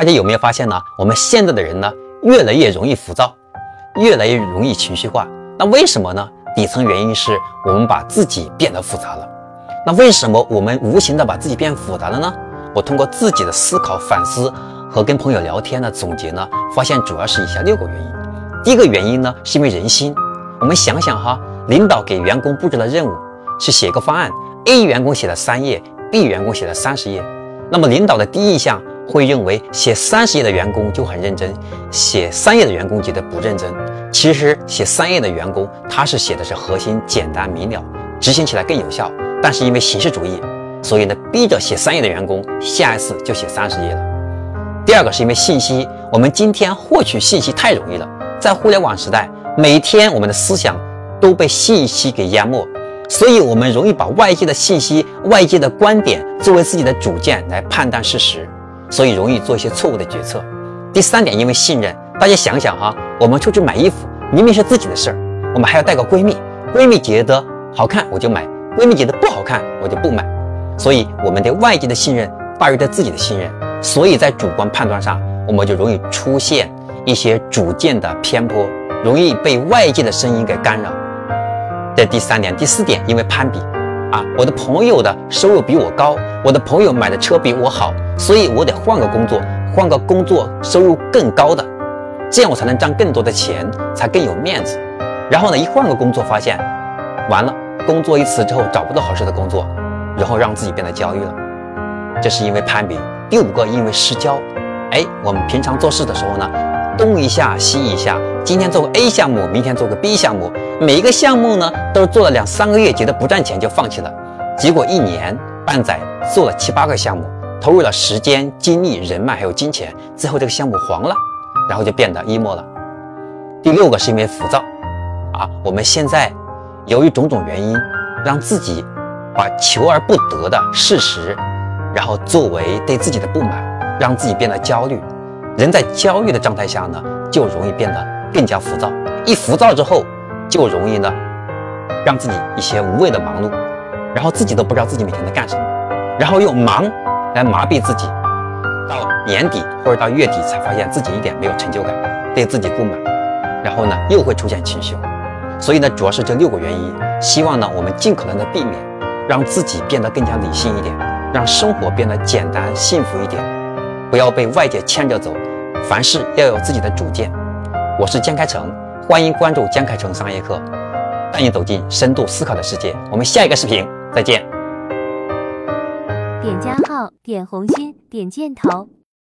大家有没有发现呢？我们现在的人呢，越来越容易浮躁，越来越容易情绪化。那为什么呢？底层原因是我们把自己变得复杂了。那为什么我们无形的把自己变复杂了呢？我通过自己的思考、反思和跟朋友聊天的总结呢，发现主要是以下六个原因。第一个原因呢，是因为人心。我们想想哈，领导给员工布置的任务是写个方案，A 员工写了三页，B 员工写了三十页。那么领导的第一印象会认为写三十页的员工就很认真，写三页的员工觉得不认真。其实写三页的员工，他是写的是核心简单明了，执行起来更有效。但是因为形式主义。所以呢，逼着写三页的员工，下一次就写三十页了。第二个是因为信息，我们今天获取信息太容易了，在互联网时代，每天我们的思想都被信息给淹没，所以我们容易把外界的信息、外界的观点作为自己的主见来判断事实，所以容易做一些错误的决策。第三点，因为信任，大家想想哈，我们出去买衣服，明明是自己的事儿，我们还要带个闺蜜，闺蜜觉得好看我就买，闺蜜觉得不好看我就不买。所以，我们对外界的信任大于对自己的信任，所以在主观判断上，我们就容易出现一些主见的偏颇，容易被外界的声音给干扰。这第三点，第四点，因为攀比，啊，我的朋友的收入比我高，我的朋友买的车比我好，所以我得换个工作，换个工作收入更高的，这样我才能赚更多的钱，才更有面子。然后呢，一换个工作，发现完了，工作一辞之后找不到合适的工作。然后让自己变得焦虑了，这是因为攀比。第五个，因为失焦。哎，我们平常做事的时候呢，东一下西一下，今天做个 A 项目，明天做个 B 项目，每一个项目呢都是做了两三个月，觉得不赚钱就放弃了。结果一年半载做了七八个项目，投入了时间、精力、人脉还有金钱，最后这个项目黄了，然后就变得 emo 了。第六个是因为浮躁。啊，我们现在由于种种原因，让自己。把求而不得的事实，然后作为对自己的不满，让自己变得焦虑。人在焦虑的状态下呢，就容易变得更加浮躁。一浮躁之后，就容易呢，让自己一些无谓的忙碌，然后自己都不知道自己每天在干什么，然后又忙来麻痹自己。到年底或者到月底才发现自己一点没有成就感，对自己不满，然后呢又会出现情绪。所以呢，主要是这六个原因，希望呢我们尽可能的避免。让自己变得更加理性一点，让生活变得简单幸福一点，不要被外界牵着走，凡事要有自己的主见。我是江开成，欢迎关注江开成商业课，带你走进深度思考的世界。我们下一个视频再见。点加号，点红心，点箭头。